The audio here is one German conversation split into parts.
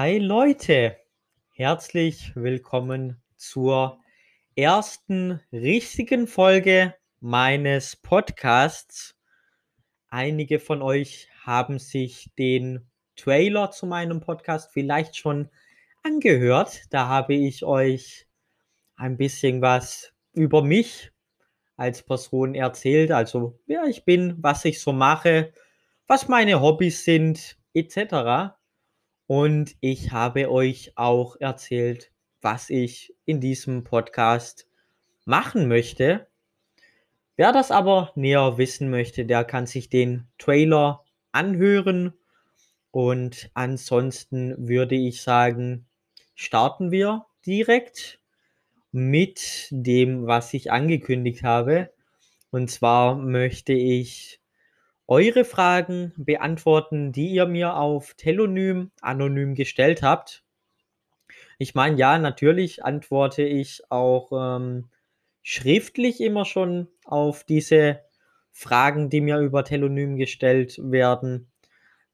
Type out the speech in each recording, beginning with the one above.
Hi Leute, herzlich willkommen zur ersten richtigen Folge meines Podcasts. Einige von euch haben sich den Trailer zu meinem Podcast vielleicht schon angehört. Da habe ich euch ein bisschen was über mich als Person erzählt, also wer ich bin, was ich so mache, was meine Hobbys sind, etc. Und ich habe euch auch erzählt, was ich in diesem Podcast machen möchte. Wer das aber näher wissen möchte, der kann sich den Trailer anhören. Und ansonsten würde ich sagen, starten wir direkt mit dem, was ich angekündigt habe. Und zwar möchte ich eure Fragen beantworten, die ihr mir auf Telonym anonym gestellt habt. Ich meine, ja, natürlich antworte ich auch ähm, schriftlich immer schon auf diese Fragen, die mir über Telonym gestellt werden.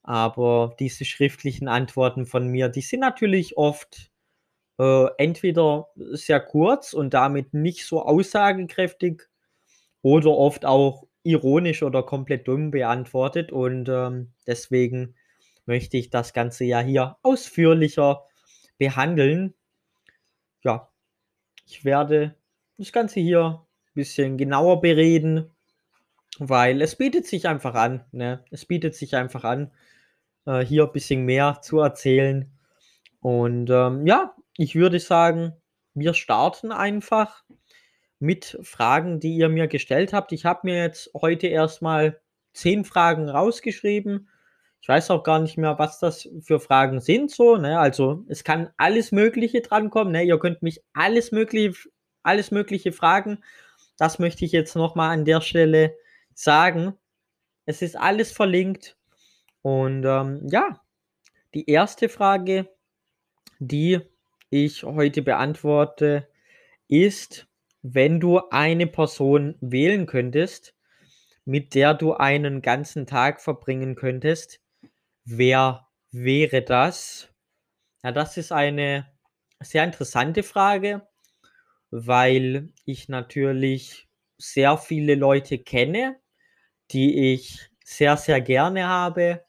Aber diese schriftlichen Antworten von mir, die sind natürlich oft äh, entweder sehr kurz und damit nicht so aussagekräftig oder oft auch ironisch oder komplett dumm beantwortet und ähm, deswegen möchte ich das Ganze ja hier ausführlicher behandeln. Ja, ich werde das Ganze hier ein bisschen genauer bereden, weil es bietet sich einfach an. Ne? Es bietet sich einfach an, äh, hier ein bisschen mehr zu erzählen. Und ähm, ja, ich würde sagen, wir starten einfach mit Fragen, die ihr mir gestellt habt. Ich habe mir jetzt heute erstmal zehn Fragen rausgeschrieben. Ich weiß auch gar nicht mehr, was das für Fragen sind. So, ne? Also es kann alles Mögliche drankommen. Ne? Ihr könnt mich alles Mögliche, alles Mögliche fragen. Das möchte ich jetzt nochmal an der Stelle sagen. Es ist alles verlinkt. Und ähm, ja, die erste Frage, die ich heute beantworte, ist, wenn du eine Person wählen könntest, mit der du einen ganzen Tag verbringen könntest, wer wäre das? Ja, das ist eine sehr interessante Frage, weil ich natürlich sehr viele Leute kenne, die ich sehr, sehr gerne habe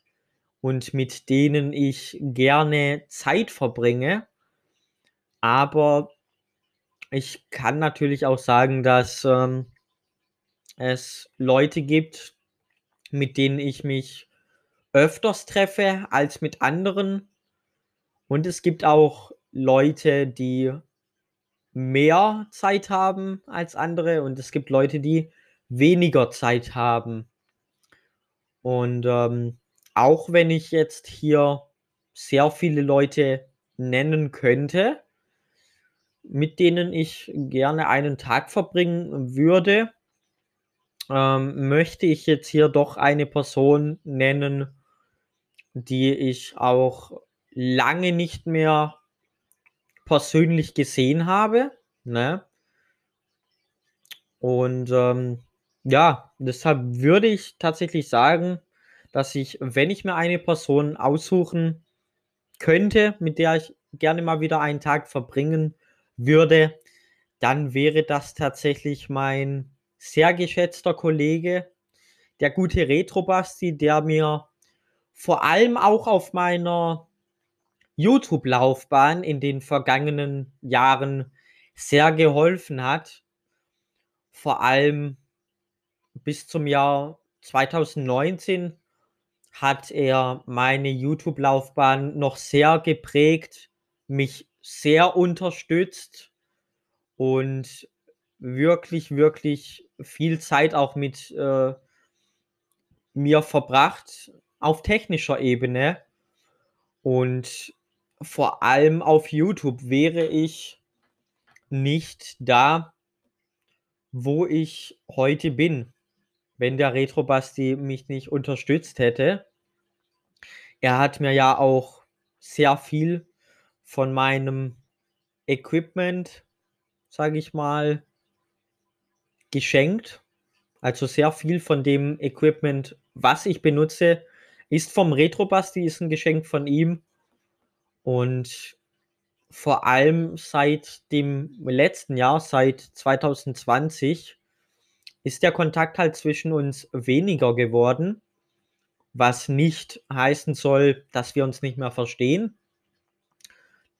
und mit denen ich gerne Zeit verbringe. Aber ich kann natürlich auch sagen, dass ähm, es Leute gibt, mit denen ich mich öfters treffe als mit anderen. Und es gibt auch Leute, die mehr Zeit haben als andere. Und es gibt Leute, die weniger Zeit haben. Und ähm, auch wenn ich jetzt hier sehr viele Leute nennen könnte, mit denen ich gerne einen Tag verbringen würde, ähm, möchte ich jetzt hier doch eine Person nennen, die ich auch lange nicht mehr persönlich gesehen habe. Ne? Und ähm, ja, deshalb würde ich tatsächlich sagen, dass ich, wenn ich mir eine Person aussuchen könnte, mit der ich gerne mal wieder einen Tag verbringen würde, dann wäre das tatsächlich mein sehr geschätzter Kollege, der gute Retro-Basti, der mir vor allem auch auf meiner YouTube-Laufbahn in den vergangenen Jahren sehr geholfen hat. Vor allem bis zum Jahr 2019 hat er meine YouTube-Laufbahn noch sehr geprägt, mich sehr unterstützt und wirklich, wirklich viel Zeit auch mit äh, mir verbracht auf technischer Ebene. Und vor allem auf YouTube wäre ich nicht da, wo ich heute bin, wenn der Retrobasti mich nicht unterstützt hätte. Er hat mir ja auch sehr viel von meinem Equipment, sage ich mal, geschenkt. Also sehr viel von dem Equipment, was ich benutze, ist vom Retrobasti, ist ein Geschenk von ihm. Und vor allem seit dem letzten Jahr, seit 2020, ist der Kontakt halt zwischen uns weniger geworden, was nicht heißen soll, dass wir uns nicht mehr verstehen.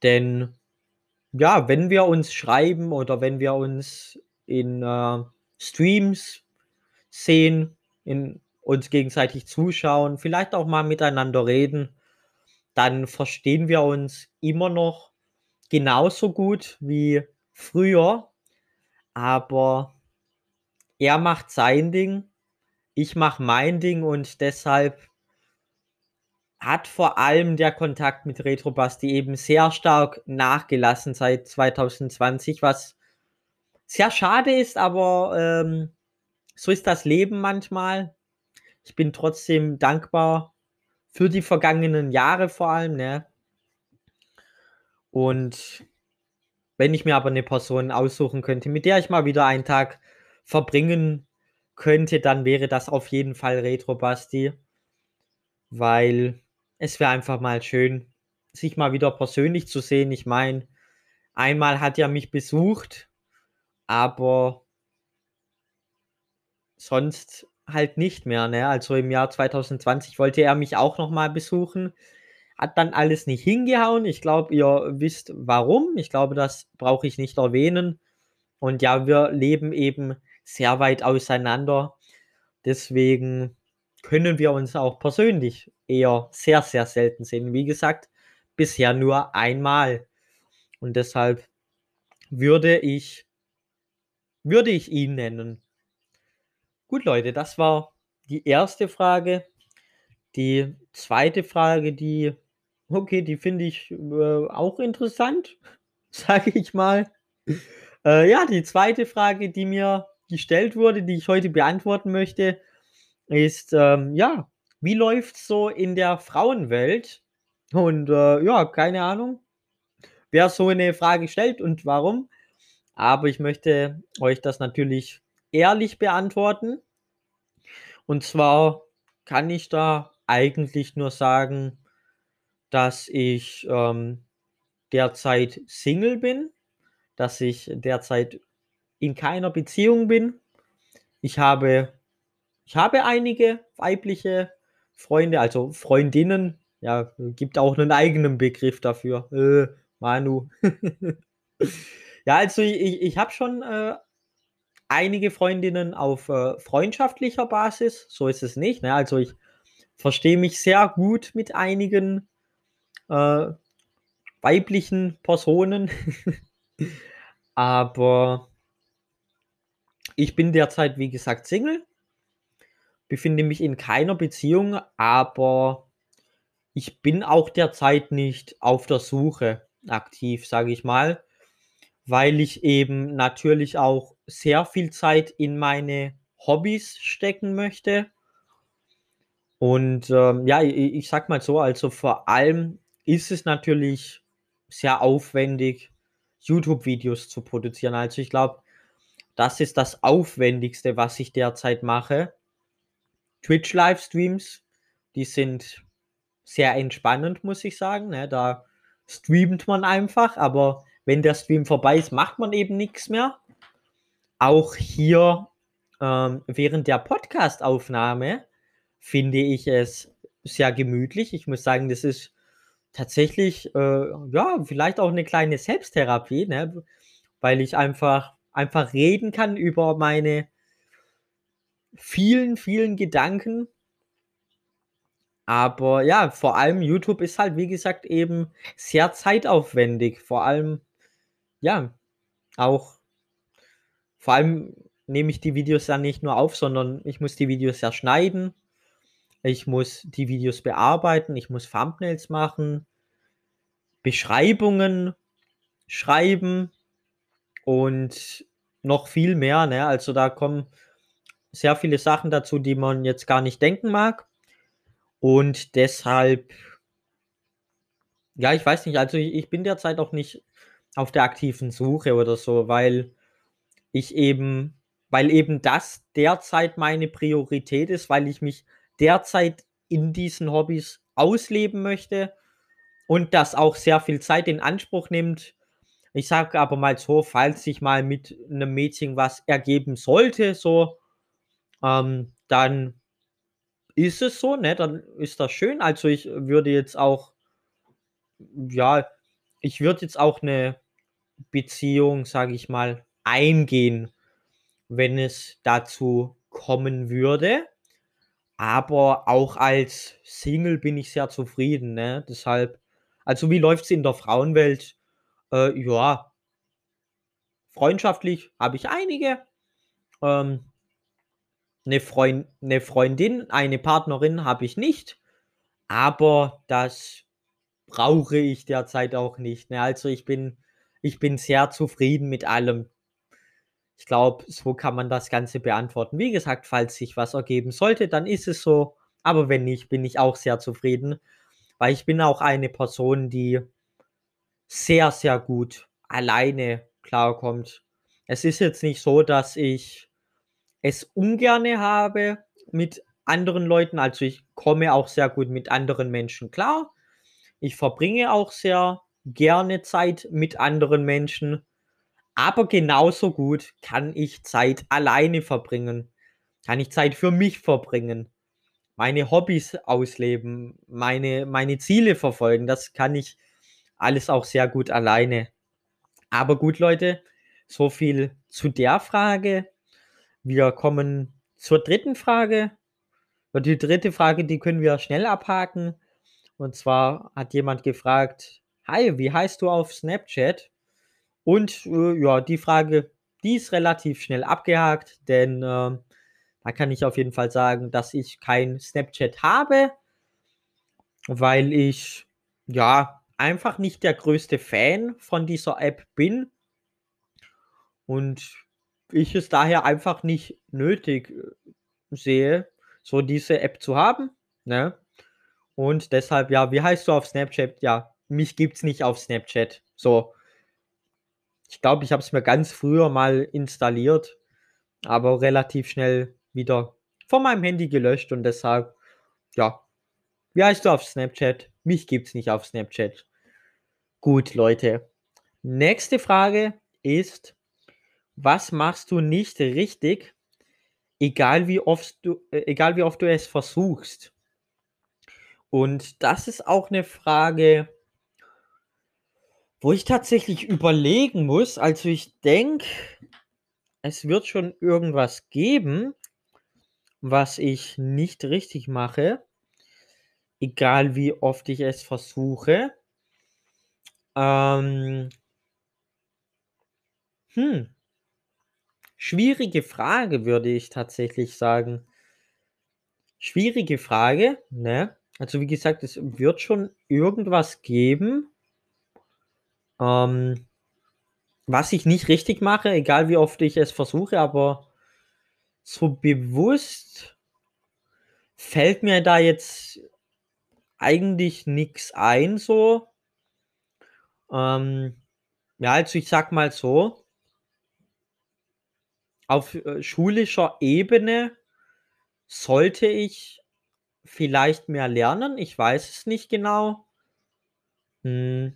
Denn ja, wenn wir uns schreiben oder wenn wir uns in äh, Streams sehen, in uns gegenseitig zuschauen, vielleicht auch mal miteinander reden, dann verstehen wir uns immer noch genauso gut wie früher, aber er macht sein Ding, ich mache mein Ding und deshalb hat vor allem der Kontakt mit Retrobasti eben sehr stark nachgelassen seit 2020, was sehr schade ist, aber ähm, so ist das Leben manchmal. Ich bin trotzdem dankbar für die vergangenen Jahre vor allem, ne? Und wenn ich mir aber eine Person aussuchen könnte, mit der ich mal wieder einen Tag verbringen könnte, dann wäre das auf jeden Fall Retrobasti, weil es wäre einfach mal schön, sich mal wieder persönlich zu sehen. Ich meine, einmal hat er mich besucht, aber sonst halt nicht mehr, ne? Also im Jahr 2020 wollte er mich auch noch mal besuchen, hat dann alles nicht hingehauen. Ich glaube, ihr wisst warum. Ich glaube, das brauche ich nicht erwähnen. Und ja, wir leben eben sehr weit auseinander. Deswegen können wir uns auch persönlich eher sehr, sehr selten sehen. Wie gesagt, bisher nur einmal. Und deshalb würde ich, würde ich ihn nennen. Gut, Leute, das war die erste Frage. Die zweite Frage, die, okay, die finde ich äh, auch interessant, sage ich mal. Äh, ja, die zweite Frage, die mir gestellt wurde, die ich heute beantworten möchte, ist, ähm, ja, wie läuft es so in der Frauenwelt? Und äh, ja, keine Ahnung, wer so eine Frage stellt und warum. Aber ich möchte euch das natürlich ehrlich beantworten. Und zwar kann ich da eigentlich nur sagen, dass ich ähm, derzeit Single bin, dass ich derzeit in keiner Beziehung bin. Ich habe, ich habe einige weibliche Freunde, also Freundinnen. Ja, gibt auch einen eigenen Begriff dafür. Äh, Manu. ja, also ich, ich habe schon äh, einige Freundinnen auf äh, freundschaftlicher Basis. So ist es nicht. Ne? Also ich verstehe mich sehr gut mit einigen äh, weiblichen Personen. Aber ich bin derzeit, wie gesagt, Single, befinde mich in keiner Beziehung, aber ich bin auch derzeit nicht auf der Suche aktiv, sage ich mal, weil ich eben natürlich auch sehr viel Zeit in meine Hobbys stecken möchte. Und ähm, ja, ich, ich sag mal so, also vor allem ist es natürlich sehr aufwendig, YouTube-Videos zu produzieren. Also ich glaube, das ist das Aufwendigste, was ich derzeit mache. Twitch-Livestreams, die sind sehr entspannend, muss ich sagen. Ne? Da streamt man einfach, aber wenn der Stream vorbei ist, macht man eben nichts mehr. Auch hier ähm, während der Podcast-Aufnahme finde ich es sehr gemütlich. Ich muss sagen, das ist tatsächlich, äh, ja, vielleicht auch eine kleine Selbsttherapie, ne? weil ich einfach, einfach reden kann über meine vielen, vielen Gedanken. Aber ja, vor allem YouTube ist halt, wie gesagt, eben sehr zeitaufwendig. Vor allem, ja, auch, vor allem nehme ich die Videos ja nicht nur auf, sondern ich muss die Videos ja schneiden. Ich muss die Videos bearbeiten, ich muss Thumbnails machen, Beschreibungen schreiben und noch viel mehr. Ne? Also da kommen sehr viele Sachen dazu, die man jetzt gar nicht denken mag. Und deshalb, ja, ich weiß nicht, also ich, ich bin derzeit auch nicht auf der aktiven Suche oder so, weil ich eben, weil eben das derzeit meine Priorität ist, weil ich mich derzeit in diesen Hobbys ausleben möchte und das auch sehr viel Zeit in Anspruch nimmt. Ich sage aber mal so, falls sich mal mit einem Mädchen was ergeben sollte, so, ähm, dann ist es so, ne? Dann ist das schön. Also ich würde jetzt auch, ja, ich würde jetzt auch eine Beziehung, sage ich mal, eingehen, wenn es dazu kommen würde. Aber auch als Single bin ich sehr zufrieden, ne? Deshalb, also wie läuft es in der Frauenwelt? Äh, ja, freundschaftlich habe ich einige. Ähm, eine, Freund, eine Freundin, eine Partnerin habe ich nicht. Aber das brauche ich derzeit auch nicht. Ne? Also ich bin, ich bin sehr zufrieden mit allem. Ich glaube, so kann man das Ganze beantworten. Wie gesagt, falls sich was ergeben sollte, dann ist es so. Aber wenn nicht, bin ich auch sehr zufrieden, weil ich bin auch eine Person, die sehr, sehr gut alleine klarkommt. Es ist jetzt nicht so, dass ich es ungerne habe mit anderen Leuten. Also ich komme auch sehr gut mit anderen Menschen klar. Ich verbringe auch sehr gerne Zeit mit anderen Menschen. Aber genauso gut kann ich Zeit alleine verbringen. Kann ich Zeit für mich verbringen. Meine Hobbys ausleben, meine, meine Ziele verfolgen. Das kann ich alles auch sehr gut alleine. Aber gut, Leute, so viel zu der Frage. Wir kommen zur dritten Frage. Und die dritte Frage, die können wir schnell abhaken. Und zwar hat jemand gefragt, Hi, wie heißt du auf Snapchat? Und äh, ja, die Frage, die ist relativ schnell abgehakt, denn äh, da kann ich auf jeden Fall sagen, dass ich kein Snapchat habe, weil ich ja einfach nicht der größte Fan von dieser App bin und ich es daher einfach nicht nötig äh, sehe, so diese App zu haben. Ne? Und deshalb, ja, wie heißt du auf Snapchat? Ja, mich gibt's nicht auf Snapchat. So, ich glaube, ich habe es mir ganz früher mal installiert, aber relativ schnell wieder von meinem Handy gelöscht und deshalb, ja, wie heißt du auf Snapchat? Mich gibt es nicht auf Snapchat. Gut, Leute. Nächste Frage ist, was machst du nicht richtig, egal wie oft du, äh, egal wie oft du es versuchst? Und das ist auch eine Frage, wo ich tatsächlich überlegen muss, also ich denke, es wird schon irgendwas geben, was ich nicht richtig mache, egal wie oft ich es versuche. Ähm, hm. Schwierige Frage, würde ich tatsächlich sagen. Schwierige Frage, ne? Also wie gesagt, es wird schon irgendwas geben, ähm, was ich nicht richtig mache, egal wie oft ich es versuche, aber so bewusst fällt mir da jetzt eigentlich nichts ein so. Ähm, ja, also ich sag mal so, auf äh, schulischer Ebene sollte ich vielleicht mehr lernen. Ich weiß es nicht genau. Hm.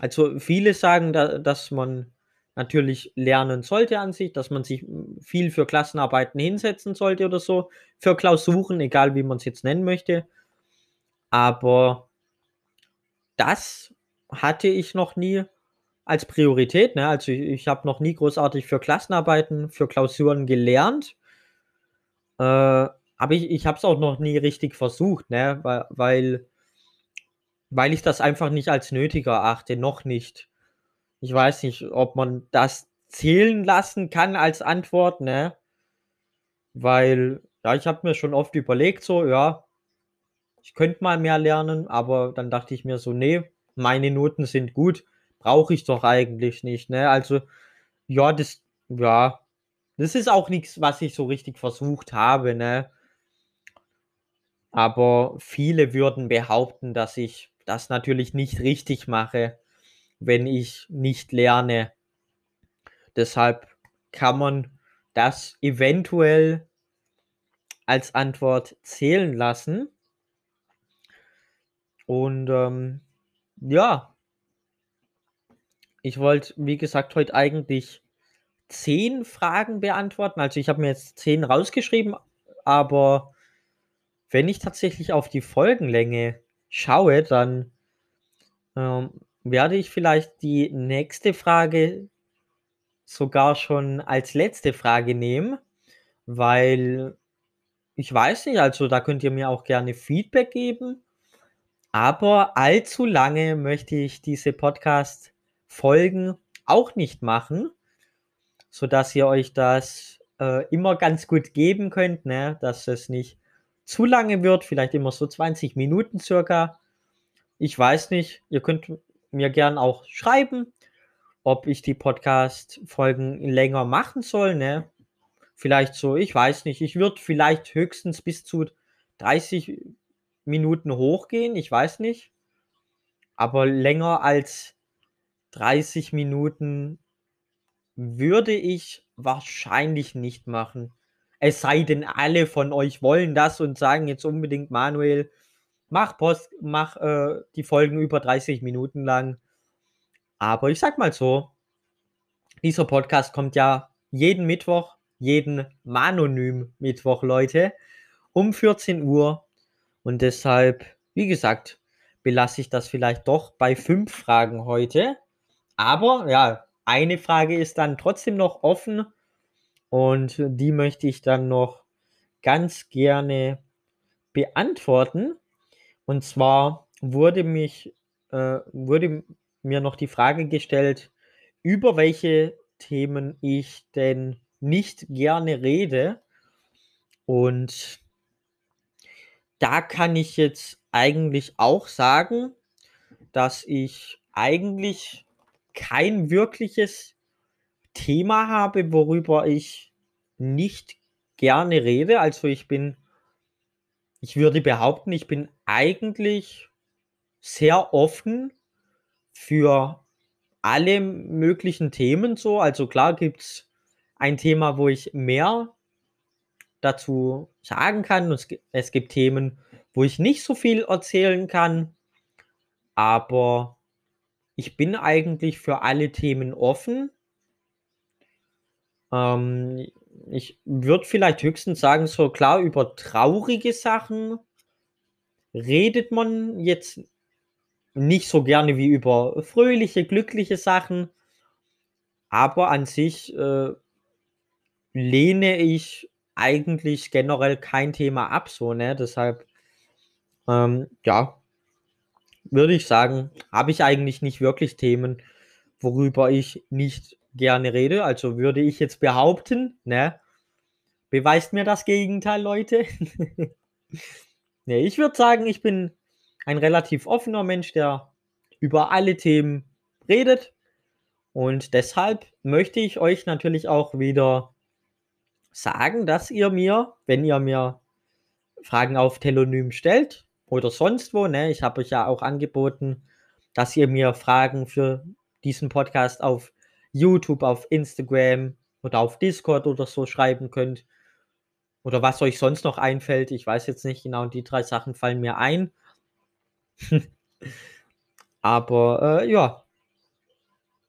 Also viele sagen, da, dass man natürlich lernen sollte an sich, dass man sich viel für Klassenarbeiten hinsetzen sollte oder so, für Klausuren, egal wie man es jetzt nennen möchte. Aber das hatte ich noch nie als Priorität. Ne? Also ich, ich habe noch nie großartig für Klassenarbeiten, für Klausuren gelernt. Äh, aber ich, ich habe es auch noch nie richtig versucht, ne? weil, weil weil ich das einfach nicht als nötig erachte, noch nicht. Ich weiß nicht, ob man das zählen lassen kann als Antwort, ne? Weil, ja, ich habe mir schon oft überlegt, so, ja, ich könnte mal mehr lernen, aber dann dachte ich mir so, nee, meine Noten sind gut, brauche ich doch eigentlich nicht, ne? Also, ja, das, ja, das ist auch nichts, was ich so richtig versucht habe, ne? Aber viele würden behaupten, dass ich das natürlich nicht richtig mache, wenn ich nicht lerne. Deshalb kann man das eventuell als Antwort zählen lassen. Und ähm, ja. Ich wollte, wie gesagt, heute eigentlich 10 Fragen beantworten. Also, ich habe mir jetzt 10 rausgeschrieben, aber wenn ich tatsächlich auf die Folgenlänge schaue, dann, ähm, werde ich vielleicht die nächste Frage sogar schon als letzte Frage nehmen, weil ich weiß nicht, also da könnt ihr mir auch gerne Feedback geben. Aber allzu lange möchte ich diese Podcast-Folgen auch nicht machen, sodass ihr euch das äh, immer ganz gut geben könnt, ne? dass es nicht zu lange wird, vielleicht immer so 20 Minuten circa. Ich weiß nicht, ihr könnt mir gern auch schreiben, ob ich die Podcast-Folgen länger machen soll, ne? Vielleicht so, ich weiß nicht, ich würde vielleicht höchstens bis zu 30 Minuten hochgehen, ich weiß nicht. Aber länger als 30 Minuten würde ich wahrscheinlich nicht machen. Es sei denn, alle von euch wollen das und sagen jetzt unbedingt, Manuel, mach Post, mach äh, die Folgen über 30 Minuten lang. Aber ich sag mal so, dieser Podcast kommt ja jeden Mittwoch, jeden Manonym Mittwoch, Leute, um 14 Uhr. Und deshalb, wie gesagt, belasse ich das vielleicht doch bei fünf Fragen heute. Aber ja, eine Frage ist dann trotzdem noch offen und die möchte ich dann noch ganz gerne beantworten. Und zwar wurde mich äh, wurde mir noch die Frage gestellt, über welche Themen ich denn nicht gerne rede. Und da kann ich jetzt eigentlich auch sagen, dass ich eigentlich kein wirkliches Thema habe, worüber ich nicht gerne rede. Also ich bin, ich würde behaupten, ich bin eigentlich sehr offen für alle möglichen Themen so. Also klar gibt es ein Thema, wo ich mehr dazu sagen kann. Es gibt, es gibt Themen, wo ich nicht so viel erzählen kann. Aber ich bin eigentlich für alle Themen offen. Ähm, ich würde vielleicht höchstens sagen, so klar, über traurige Sachen redet man jetzt nicht so gerne wie über fröhliche, glückliche Sachen. Aber an sich äh, lehne ich eigentlich generell kein Thema ab, so, ne? Deshalb, ähm, ja, würde ich sagen, habe ich eigentlich nicht wirklich Themen, worüber ich nicht gerne rede. Also würde ich jetzt behaupten, ne? Beweist mir das Gegenteil, Leute. ne, ich würde sagen, ich bin ein relativ offener Mensch, der über alle Themen redet. Und deshalb möchte ich euch natürlich auch wieder sagen, dass ihr mir, wenn ihr mir Fragen auf Telonym stellt oder sonst wo, ne, ich habe euch ja auch angeboten, dass ihr mir Fragen für diesen Podcast auf YouTube, auf Instagram oder auf Discord oder so schreiben könnt. Oder was euch sonst noch einfällt. Ich weiß jetzt nicht genau, die drei Sachen fallen mir ein. Aber äh, ja,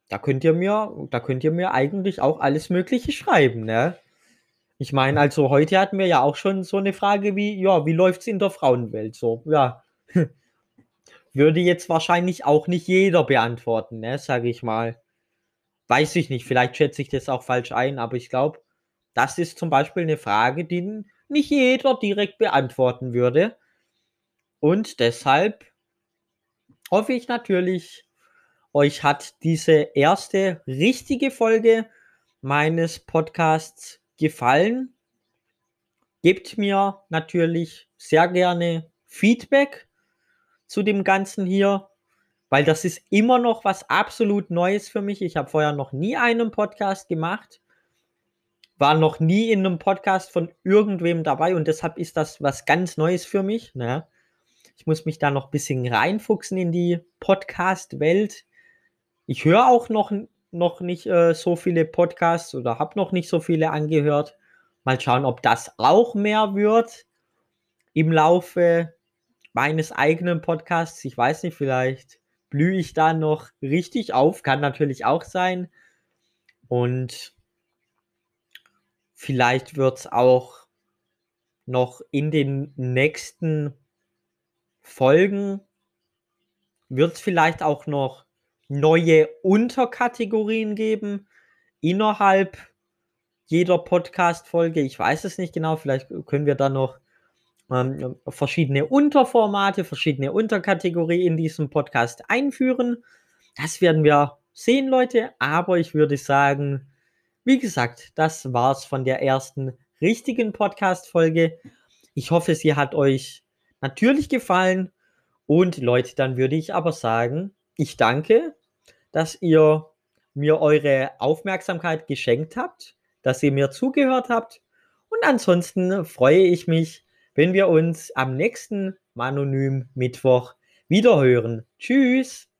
da könnt ihr mir, da könnt ihr mir eigentlich auch alles Mögliche schreiben, ne? Ich meine, also heute hatten wir ja auch schon so eine Frage wie, ja, wie läuft es in der Frauenwelt so? Ja. Würde jetzt wahrscheinlich auch nicht jeder beantworten, ne, sage ich mal. Weiß ich nicht, vielleicht schätze ich das auch falsch ein, aber ich glaube, das ist zum Beispiel eine Frage, die nicht jeder direkt beantworten würde. Und deshalb hoffe ich natürlich, euch hat diese erste richtige Folge meines Podcasts gefallen. Gebt mir natürlich sehr gerne Feedback zu dem Ganzen hier, weil das ist immer noch was absolut Neues für mich. Ich habe vorher noch nie einen Podcast gemacht, war noch nie in einem Podcast von irgendwem dabei und deshalb ist das was ganz Neues für mich. Ne? Ich muss mich da noch ein bisschen reinfuchsen in die Podcast-Welt. Ich höre auch noch, noch nicht äh, so viele Podcasts oder habe noch nicht so viele angehört. Mal schauen, ob das auch mehr wird im Laufe meines eigenen Podcasts. Ich weiß nicht, vielleicht blühe ich da noch richtig auf, kann natürlich auch sein. Und vielleicht wird es auch noch in den nächsten Folgen, wird es vielleicht auch noch neue Unterkategorien geben innerhalb jeder Podcast-Folge. Ich weiß es nicht genau, vielleicht können wir da noch ähm, verschiedene Unterformate, verschiedene Unterkategorien in diesem Podcast einführen. Das werden wir sehen, Leute. Aber ich würde sagen, wie gesagt, das war's von der ersten richtigen Podcast-Folge. Ich hoffe, sie hat euch natürlich gefallen. Und Leute, dann würde ich aber sagen, ich danke, dass ihr mir eure Aufmerksamkeit geschenkt habt, dass ihr mir zugehört habt. Und ansonsten freue ich mich, wenn wir uns am nächsten Manonym Mittwoch wiederhören. Tschüss!